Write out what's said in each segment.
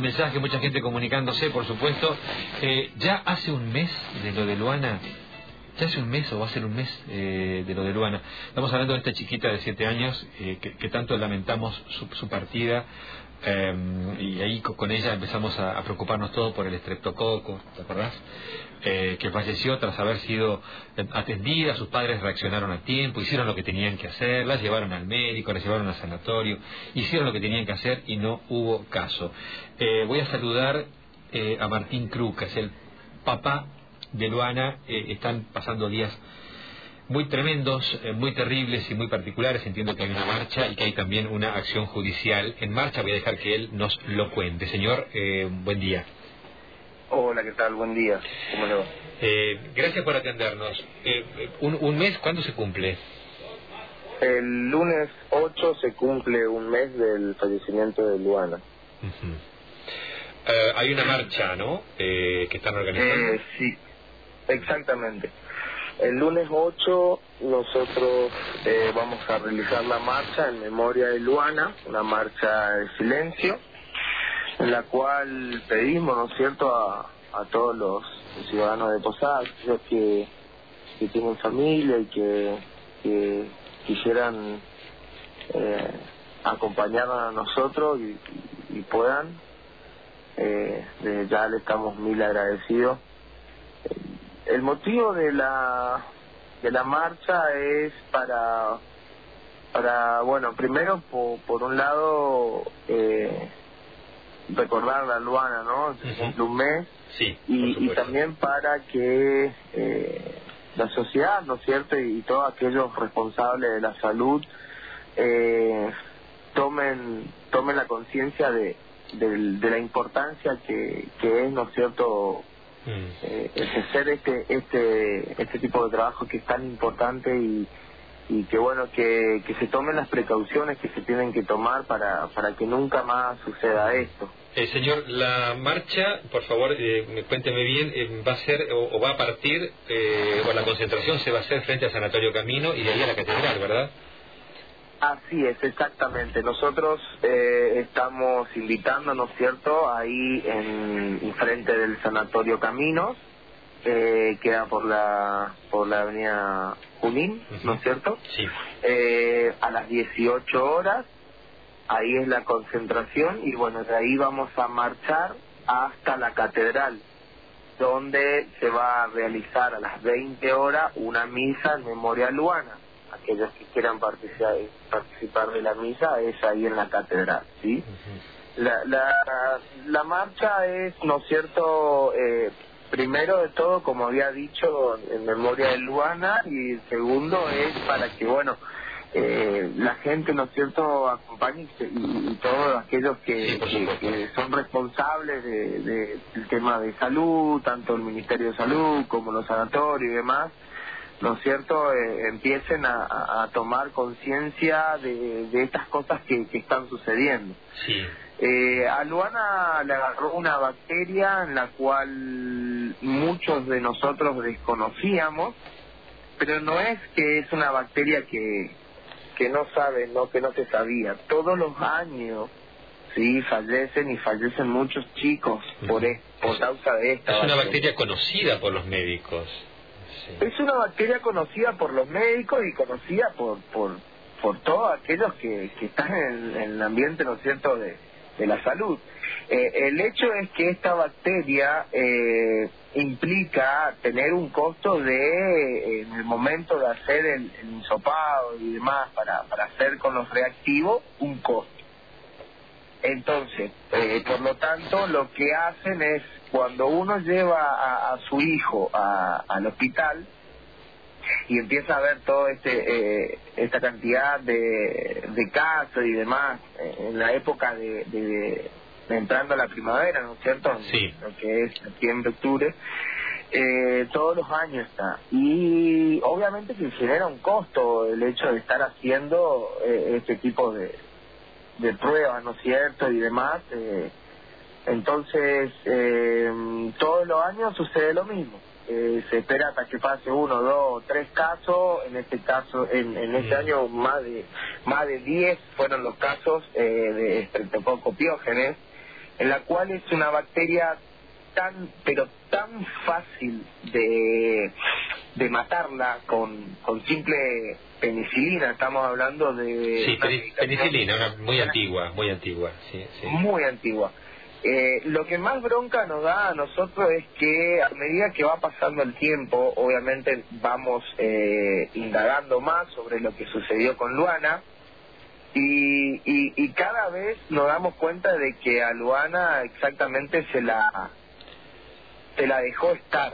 mensaje, mucha gente comunicándose, por supuesto. Eh, ya hace un mes de lo de Luana, ya hace un mes o va a ser un mes eh, de lo de Luana. Estamos hablando de esta chiquita de siete años eh, que, tanto lamentamos su, partida y ahí con ella empezamos a, preocuparnos todo por el estreptococo, ¿te acordás? Eh, que falleció tras haber sido atendida, sus padres reaccionaron a tiempo, hicieron lo que tenían que hacer, la llevaron al médico, la llevaron al sanatorio, hicieron lo que tenían que hacer y no hubo caso. Eh, voy a saludar eh, a Martín Cruz, que es el papá de Luana, están pasando días muy tremendos, muy terribles y muy particulares. Entiendo que hay una marcha y que hay también una acción judicial en marcha. Voy a dejar que él nos lo cuente. Señor, buen día. Hola, ¿qué tal? Buen día. ¿Cómo le va? Eh, gracias por atendernos. Eh, un, mes cuándo se cumple? El lunes 8 se cumple un mes del fallecimiento de Luana. Eh, hay una marcha, ¿no? que están organizando. sí, exactamente. El lunes 8 nosotros vamos a realizar la marcha en memoria de Luana, una marcha de silencio en la cual pedimos, ¿no es cierto?, a, a todos los ciudadanos de Posadas, que, que tienen familia y que, que quisieran eh, acompañarnos a nosotros y, puedan. Eh, ya le estamos mil agradecidos. El motivo de la de la marcha es para para bueno primero por, por un lado eh, recordar la Luana, ¿no? un mes. Sí, y, también para que eh, la sociedad, ¿no es cierto? Y, todos aquellos responsables de la salud eh, tomen, tomen la conciencia de, de, la importancia que, que es, ¿no es cierto? Mm. Eh, ejercer este, este, este tipo de trabajo que es tan importante y, y que bueno que, que se tomen las precauciones que se tienen que tomar para, para que nunca más suceda esto. Eh, señor, la marcha, por favor, eh, cuénteme bien, eh, va a ser o, va a partir, eh, o la concentración se va a hacer frente al Sanatorio Camino y de ahí a la Catedral, ¿verdad? Así es, exactamente. Nosotros estamos invitando, ¿no es cierto?, ahí en, frente del Sanatorio Caminos, eh, queda por la por la avenida Junín, ¿no es cierto? Sí. a las 18 horas ahí es la concentración y bueno, de ahí vamos a marchar hasta la catedral, donde se va a realizar a las 20 horas una misa en memoria luana. Aquellos que quieran participar, participar de la misa es ahí en la catedral, ¿sí? la, la, la, marcha es, ¿no es cierto?, eh, primero de todo, como había dicho, en memoria de Luana y segundo es para que, bueno, eh, la gente, ¿no es cierto?, acompañe y, todos aquellos que, son responsables de, del tema de salud, tanto el Ministerio de Salud como los sanatorios y demás, ¿no es cierto?, eh, empiecen a, tomar conciencia de, estas cosas que, están sucediendo. Sí. Eh, a Luana le agarró una bacteria en la cual muchos de nosotros desconocíamos, pero no es que es una bacteria que, que no saben, no que no se sabía. Todos los años, sí, fallecen y fallecen muchos chicos por, por causa de esta. Es una bacteria conocida por los médicos. Es una bacteria conocida por los médicos y conocida por por, por todos aquellos que, que están en, el ambiente, ¿no es cierto?, de, de la salud. Eh, el hecho es que esta bacteria eh, implica tener un costo de, en el momento de hacer el, el hisopado y demás, para, para hacer con los reactivos, un costo. Entonces, eh, por lo tanto, lo que hacen es, cuando uno lleva a, su hijo al hospital, y empieza a ver toda este, eh, esta cantidad de, de casos y demás en la época de, entrando a la primavera, ¿no es cierto? Sí. Lo que es septiembre, octubre. Eh, todos los años está. Y obviamente que genera un costo el hecho de estar haciendo eh, este tipo de, de pruebas, ¿no es cierto? Y demás. Eh, entonces, todos los años sucede lo mismo. se espera hasta que pase uno, dos, tres casos. En este caso, en, en este año más de más de diez fueron los casos eh, de estreptococo piógenes en la cual es una bacteria tan, pero tan fácil de, de matarla con, con simple penicilina, estamos hablando de... Sí, penicilina, una muy antigua, muy antigua, sí, sí. Muy antigua. Eh, lo que más bronca nos da a nosotros es que a medida que va pasando el tiempo, obviamente vamos eh, indagando más sobre lo que sucedió con Luana y, y, cada vez nos damos cuenta de que a Luana exactamente se la se la dejó estar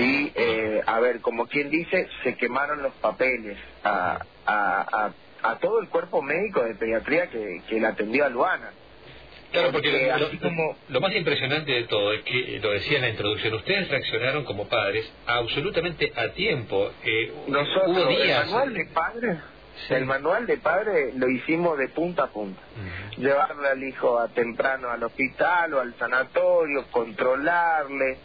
y eh, a ver como quien dice se quemaron los papeles a, a, a, todo el cuerpo médico de pediatría que, que la atendió a Luana Claro, porque lo, más impresionante de todo es que, lo decía en la introducción, ustedes reaccionaron como padres absolutamente a tiempo. Eh, Nosotros, el manual de padre, el manual de padre lo hicimos de punta a punta. Llevarle al hijo a temprano al hospital o al sanatorio, controlarle,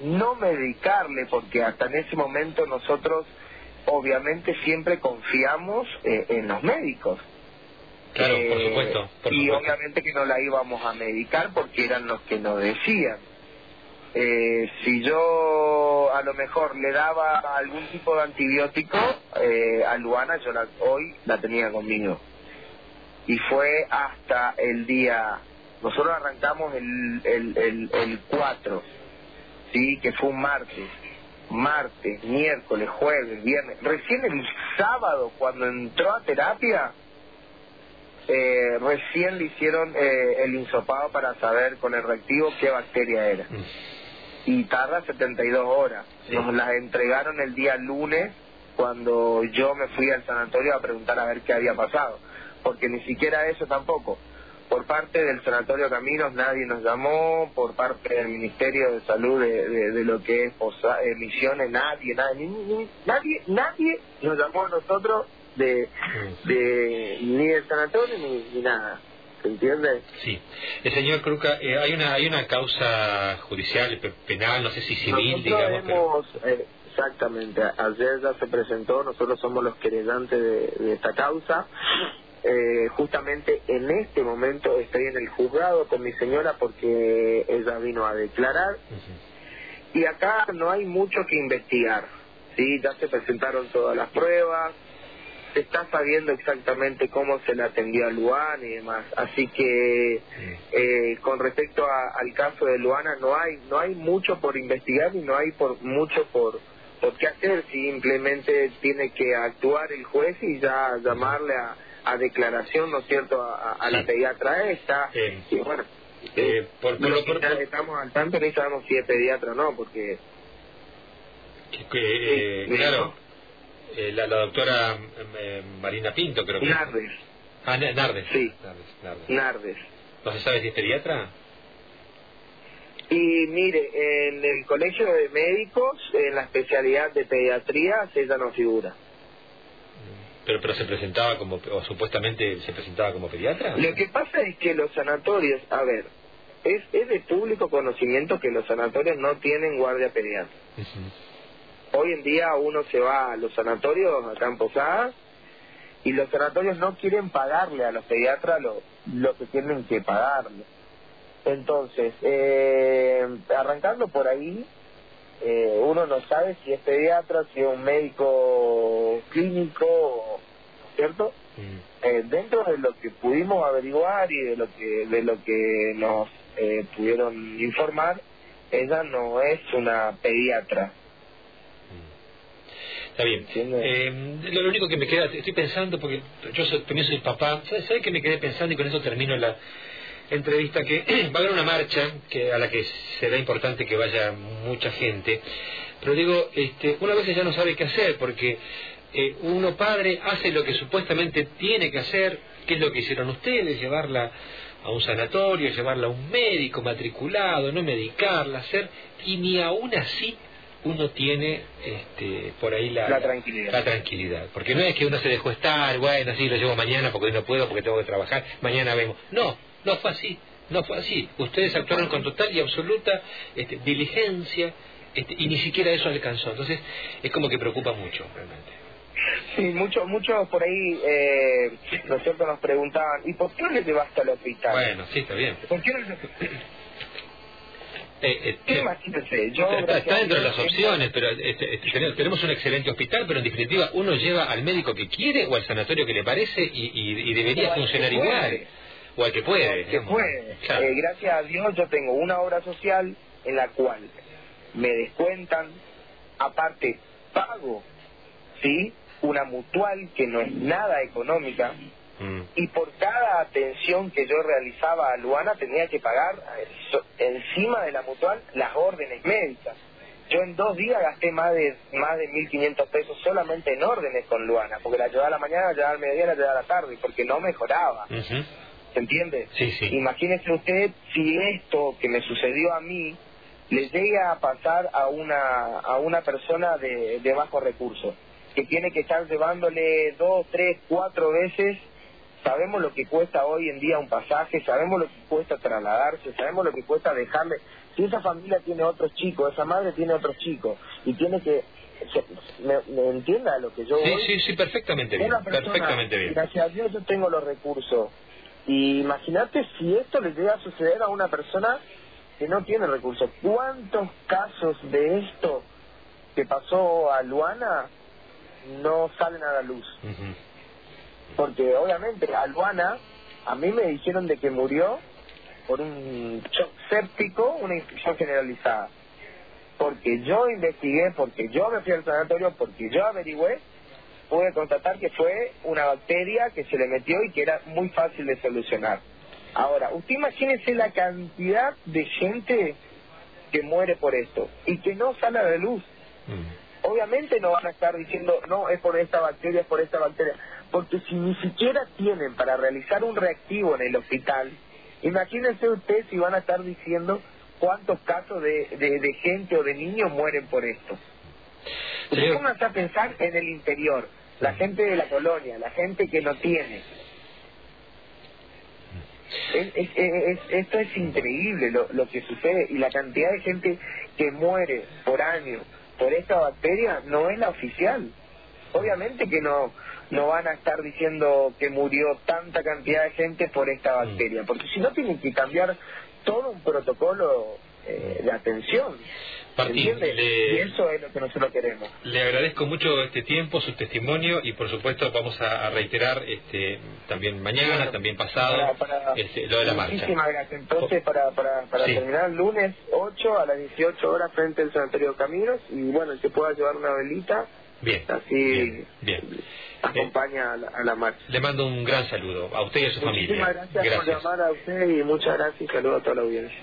no medicarle, porque hasta en ese momento nosotros obviamente siempre confiamos eh, en los médicos. Claro, por eh, supuesto. y obviamente que no la íbamos a medicar porque eran los que nos decían. Eh, si yo a lo mejor le daba algún tipo de antibiótico eh, a Luana, yo la, hoy la tenía conmigo. Y fue hasta el día, nosotros arrancamos el, el, el, el 4, ¿sí? que fue un martes. Martes, miércoles, jueves, viernes. Recién el sábado, cuando entró a terapia, eh, recién le hicieron eh, el insopado para saber con el reactivo qué bacteria era. Mm. Y tarda 72 horas. Nos las entregaron el día lunes cuando yo me fui al sanatorio a preguntar a ver qué había pasado. Porque ni siquiera eso tampoco. Por parte del Sanatorio Caminos nadie nos llamó, por parte del Ministerio de Salud de, de, lo que es emisiones, nadie, nadie, nadie, nadie nos llamó a nosotros de, de ni del sanatorio ni, nada. ¿Se entiende? Sí. El señor Cruca, eh, hay una hay una causa judicial, penal, no sé si civil, digamos. Eh, exactamente. Ayer ya se presentó, nosotros somos los querellantes de, esta causa. Eh, justamente en este momento estoy en el juzgado con mi señora porque ella vino a declarar. Y acá no hay mucho que investigar. Sí, ya se presentaron todas las pruebas, se está sabiendo exactamente cómo se le atendió a Luana y demás. Así que eh, con respecto al caso de Luana no hay no hay mucho por investigar y no hay por mucho por por qué hacer. Simplemente tiene que actuar el juez y ya llamarle a, a declaración, ¿no es cierto?, a, la pediatra esta. Y bueno, eh, por, estamos al tanto ni sabemos si es pediatra o no, porque... Que, eh, claro eh, la, doctora eh, Marina Pinto, creo que. Nardes. Ah, Nardes. Sí. Nardes, Nardes. ¿No se sabe si es pediatra? Y mire, en el colegio de médicos, en la especialidad de pediatría, ella no figura. Pero, pero se presentaba como, o supuestamente se presentaba como pediatra. Lo que pasa es que los sanatorios, a ver, es, es de público conocimiento que los sanatorios no tienen guardia pediatra hoy en día uno se va a los sanatorios acá en Posadas y los sanatorios no quieren pagarle a los pediatras lo, lo que tienen que pagarle. Entonces, eh, arrancando por ahí, eh, uno no sabe si es pediatra, si es un médico clínico, ¿cierto? Mm. Eh, dentro de lo que pudimos averiguar y de lo que de lo que nos eh, pudieron informar, ella no es una pediatra, Está bien. Eh, lo, único que me queda, estoy pensando, porque yo también soy papá, ¿sabes qué me quedé pensando y con eso termino la entrevista? Que va a haber una marcha que a la que será importante que vaya mucha gente, pero digo, este, una vez ya no sabe qué hacer, porque eh, uno padre hace lo que supuestamente tiene que hacer, que es lo que hicieron ustedes, llevarla a un sanatorio, llevarla a un médico matriculado, no medicarla, hacer, y ni aún así uno tiene este, por ahí la, tranquilidad. la tranquilidad. Porque no es que uno se dejó estar, bueno, sí, lo llevo mañana porque no puedo, porque tengo que trabajar, mañana vemos. No, no fue así, no fue así. Ustedes actuaron con total y absoluta este, diligencia este, y ni siquiera eso alcanzó. Entonces, es como que preocupa mucho, realmente. Sí, muchos muchos por ahí, eh, ¿no es cierto?, nos preguntaban, ¿y por qué no le llevaste al hospital? Bueno, sí, está bien. ¿Por qué no le... Eh, eh, ¿Qué eh? Yo, está, dentro de las opciones, pero este, este, tenemos- un excelente hospital, pero en definitiva uno lleva al médico que quiere o al sanatorio que le parece y, y- y debería funcionar igual. O al que puede. que digamos. puede. Claro. Eh, gracias a Dios yo tengo una obra social en la cual me descuentan, aparte pago, ¿sí? Una mutual que no es nada económica Mm. y por cada atención que yo realizaba a Luana tenía que pagar eh, so- encima de la mutual las órdenes médicas. Yo en dos días gasté más de más de 1.500 pesos solamente en órdenes con Luana, porque la llevaba a la mañana, la llevaba al mediodía, la llevaba a la tarde, porque no mejoraba. ¿Se entiende? Sí, sí. Imagínese usted si esto que me sucedió a mí le llega a pasar a una, a una persona de, de bajo recurso, que tiene que estar llevándole dos, tres, cuatro veces. Sabemos lo que cuesta hoy en día un pasaje, sabemos lo que cuesta trasladarse, sabemos lo que cuesta dejarle. Si esa familia tiene otros chicos, esa madre tiene otros chicos, y tiene que. ¿Me, me entienda lo que yo Sí, voy? sí, sí, perfectamente bien. persona, Perfectamente bien. gracias a Dios yo tengo los recursos. Y imagínate si esto le llega a suceder a una persona que no tiene recursos. ¿Cuántos casos de esto que pasó a Luana no salen a la luz? Porque obviamente a Luana, a mí me dijeron de que murió por un shock séptico, una infección generalizada. Porque yo investigué, porque yo me fui al sanatorio, porque yo averigüé, pude constatar que fue una bacteria que se le metió y que era muy fácil de solucionar. Ahora, usted imagínese la cantidad de gente que muere por esto y que no sale a la luz. Mm. Obviamente no van a estar diciendo, no, es por esta bacteria, es por esta bacteria, porque si ni siquiera tienen para realizar un reactivo en el hospital, imagínense usted si van a estar diciendo cuántos casos de, de, de gente o de niños mueren por esto. Póngase a pensar en el interior, la gente de la colonia, la gente que no tiene. Es- es- es- esto es increíble lo, lo que sucede y la cantidad de gente que muere por año por esta bacteria no es la oficial. Obviamente que no no van a estar diciendo que murió tanta cantidad de gente por esta bacteria, porque si no tienen que cambiar todo un protocolo eh, de atención. Martín, Y eso es lo que nosotros queremos. Le agradezco mucho este tiempo, su testimonio y por supuesto vamos a, a reiterar este también mañana, Bueno, también pasado, para- para- este, lo de la marcha. Muchísimas gracias. Entonces, para, para, para Sí. terminar, lunes 8 a las 18 horas frente al Cementerio Caminos. Y bueno, el que pueda llevar una velita, Bien, así bien, bien. acompaña a, la, a la marcha. Le mando un gran saludo a usted y a su familia. Muchísimas gracias, por llamar a usted y muchas gracias y saludos a toda la audiencia.